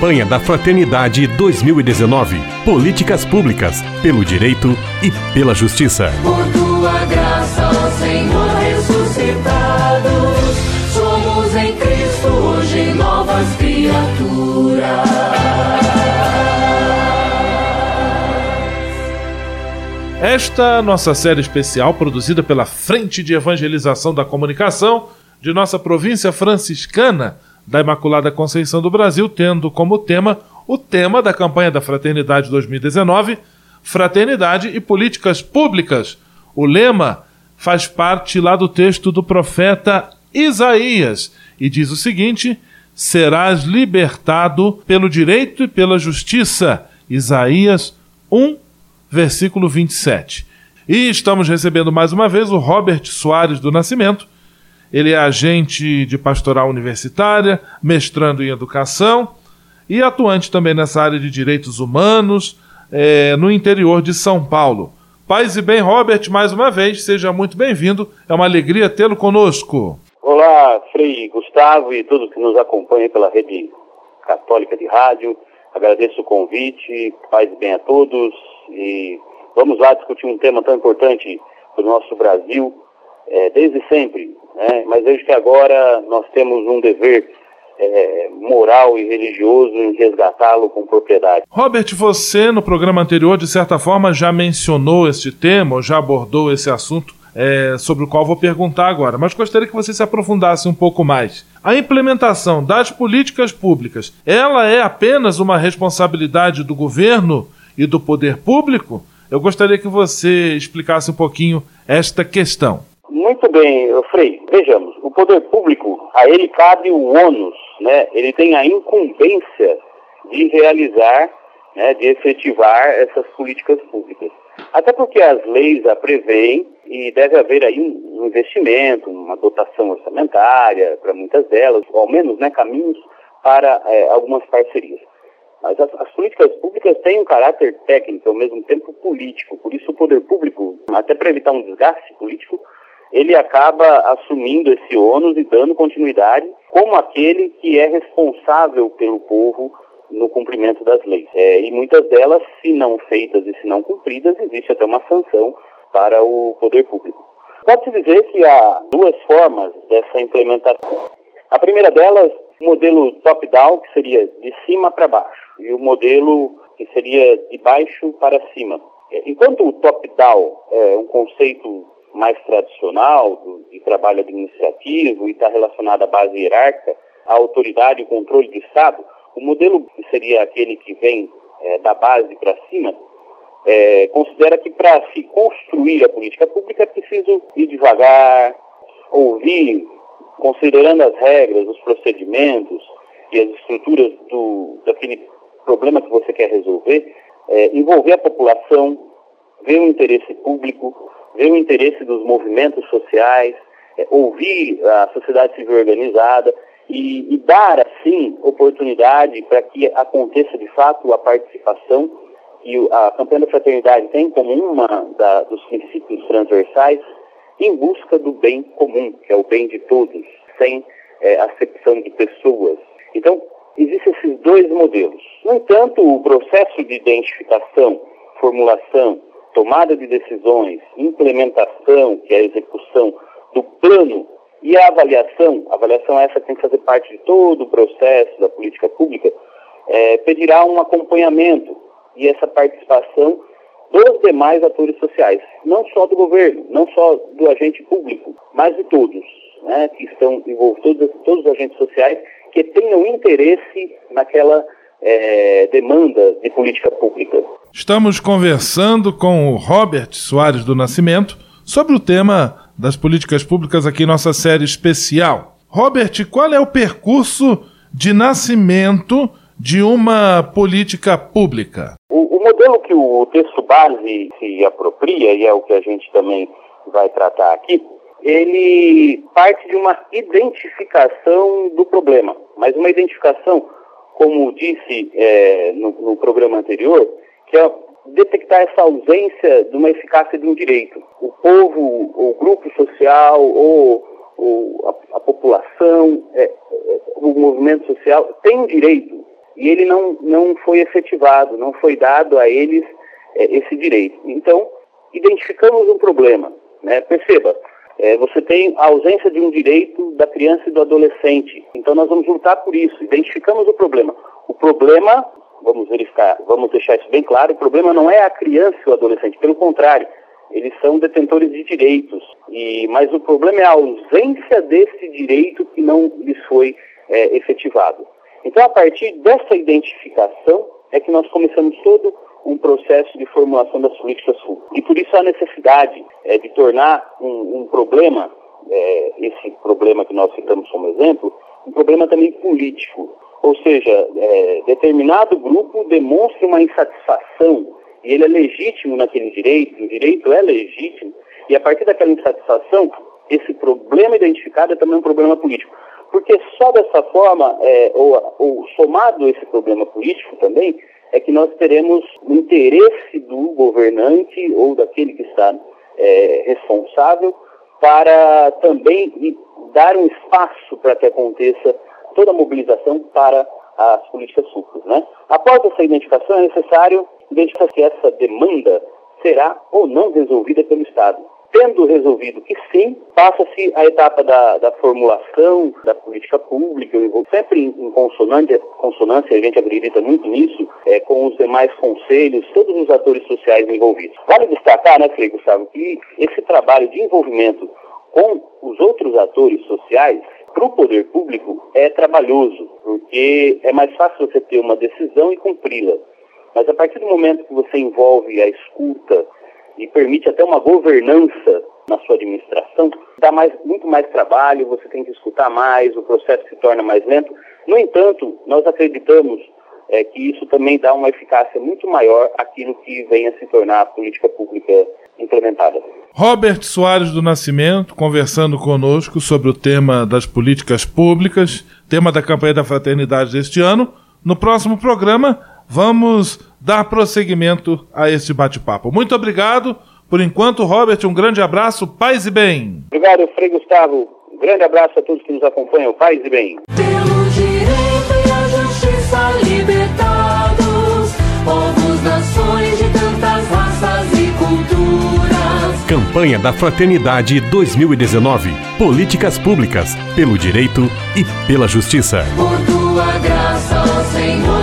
Campanha da Fraternidade 2019. Políticas públicas pelo direito e pela justiça. Por tua graça, ó Senhor ressuscitado, somos em Cristo hoje novas criaturas. Esta nossa série especial, produzida pela Frente de Evangelização da Comunicação de nossa província franciscana da Imaculada Conceição do Brasil, tendo como tema o tema da campanha da Fraternidade 2019, Fraternidade e Políticas Públicas. O lema faz parte lá do texto do profeta Isaías e diz o seguinte: Serás libertado pelo direito e pela justiça. Isaías 1, versículo 27. E estamos recebendo mais uma vez o Robert Soares do Nascimento. Ele é agente de pastoral universitária, mestrando em educação e atuante também nessa área de direitos humanos é, no interior de São Paulo. Paz e bem, Robert, mais uma vez, seja muito bem-vindo. É uma alegria tê-lo conosco. Olá, Frei Gustavo e todos que nos acompanham pela rede católica de rádio. Agradeço o convite, paz e bem a todos. E vamos lá discutir um tema tão importante para o nosso Brasil, é, desde sempre. Né? Mas vejo que agora nós temos um dever é, moral e religioso em resgatá-lo com propriedade. Robert, você no programa anterior, de certa forma, já mencionou este tema, já abordou esse assunto é, sobre o qual vou perguntar agora, mas gostaria que você se aprofundasse um pouco mais. A implementação das políticas públicas, ela é apenas uma responsabilidade do governo e do poder público? Eu gostaria que você explicasse um pouquinho esta questão. Muito bem, Frei. Vejamos, o poder público, a ele cabe o ônus, né? Ele tem a incumbência de realizar, né, de efetivar essas políticas públicas. Até porque as leis a prevêem e deve haver aí um investimento, uma dotação orçamentária para muitas delas, ou ao menos né, caminhos para é, algumas parcerias. Mas as, as, políticas públicas têm um caráter técnico, ao mesmo tempo político. Por isso, o poder público, até para evitar um desgaste político, ele acaba assumindo esse ônus e dando continuidade como aquele que é responsável pelo povo no cumprimento das leis. É, e muitas delas, se não feitas e se não cumpridas, existe até uma sanção para o poder público. Pode-se dizer que há duas formas dessa implementação. A primeira delas, o modelo top-down, que seria de cima para baixo, e o modelo que seria de baixo para cima. Enquanto o top-down é um conceito mais tradicional do, de trabalho administrativo e está relacionado à base hierárquica, à autoridade e controle do Estado, o modelo que seria aquele que vem é, da base para cima, é, considera que para se construir a política pública é preciso ir devagar, ouvir, considerando as regras, os procedimentos e as estruturas do, daquele problema que você quer resolver, é, envolver a população, ver o interesse público, ver o interesse dos movimentos sociais, é, ouvir a sociedade civil organizada e, e dar, assim, oportunidade para que aconteça de fato a participação que a campanha da fraternidade tem como uma dos princípios transversais em busca do bem comum, que é o bem de todos, sem é, acepção de pessoas. Então, existem esses dois modelos. No entanto, o processo de identificação, formulação tomada de decisões, implementação, que é a execução do plano e a avaliação, avaliação é essa tem que fazer parte de todo o processo da política pública, é, pedirá um acompanhamento e essa participação dos demais atores sociais, não só do governo, não só do agente público, mas de todos, né, que estão envolvidos, todos os agentes sociais que tenham interesse naquela é, demanda de política pública. Estamos conversando com o Robert Soares do Nascimento sobre o tema das políticas públicas aqui em nossa série especial. Robert, qual é o percurso de nascimento de uma política pública? O, o modelo que o texto base se apropria, e é o que a gente também vai tratar aqui, ele parte de uma identificação do problema, mas uma identificação como disse é, no, no, programa anterior, que é detectar essa ausência de uma eficácia de um direito. O povo, o grupo social, ou, ou a, a, população, é, é, o movimento social tem um direito. e ele não, não foi efetivado, não foi dado a eles é, esse direito. Então, identificamos um problema. Né? Perceba, é, você tem a ausência de um direito da criança e do adolescente. Então, nós vamos lutar por isso. Identificamos o problema. O problema, vamos verificar, vamos deixar isso bem claro, o problema não é a criança e o adolescente, pelo contrário, eles são detentores de direitos. E, mas o problema é a ausência desse direito que não lhes foi é, efetivado. Então, a partir dessa identificação, é que nós começamos todo um processo de formulação das políticas públicas. E por isso a necessidade é, de tornar um, um problema, é, esse problema que nós citamos como exemplo, um problema também político. Ou seja, é, determinado grupo demonstra uma insatisfação e ele é legítimo naquele direito, o direito é legítimo, e a partir daquela insatisfação, esse problema identificado é também um problema político. Porque só dessa forma, é, ou, ou somado esse problema político também, é que nós teremos o interesse do governante ou daquele que está é, responsável para também dar um espaço para que aconteça toda a mobilização para as políticas públicas. Né? Após essa identificação, é necessário identificar se essa demanda será ou não resolvida pelo Estado. Tendo resolvido que sim, passa-se a etapa da, da, formulação da política pública, sempre em consonância, consonância, a gente acredita muito nisso, é, com os demais conselhos, todos os atores sociais envolvidos. Vale destacar, né, Frei Gustavo, que esse trabalho de envolvimento com os outros atores sociais para o poder público é trabalhoso, porque é mais fácil você ter uma decisão e cumpri-la. Mas a partir do momento que você envolve a escuta, e permite até uma governança na sua administração, dá mais, muito mais trabalho, você tem que escutar mais, o processo se torna mais lento. No entanto, nós acreditamos é, que isso também dá uma eficácia muito maior àquilo que venha se tornar a política pública implementada. Robert Soares do Nascimento, conversando conosco sobre o tema das políticas públicas, tema da campanha da fraternidade deste ano. No próximo programa, vamos dar prosseguimento a este bate-papo. Muito obrigado. Por enquanto, Robert, um grande abraço, paz e bem. Obrigado, Frei Gustavo. Um grande abraço a todos que nos acompanham, paz e bem. Pelo direito e a justiça libertados, povos, nações de tantas raças e culturas. Campanha da Fraternidade 2019. Políticas públicas, pelo direito e pela justiça. Por tua graça, ó Senhor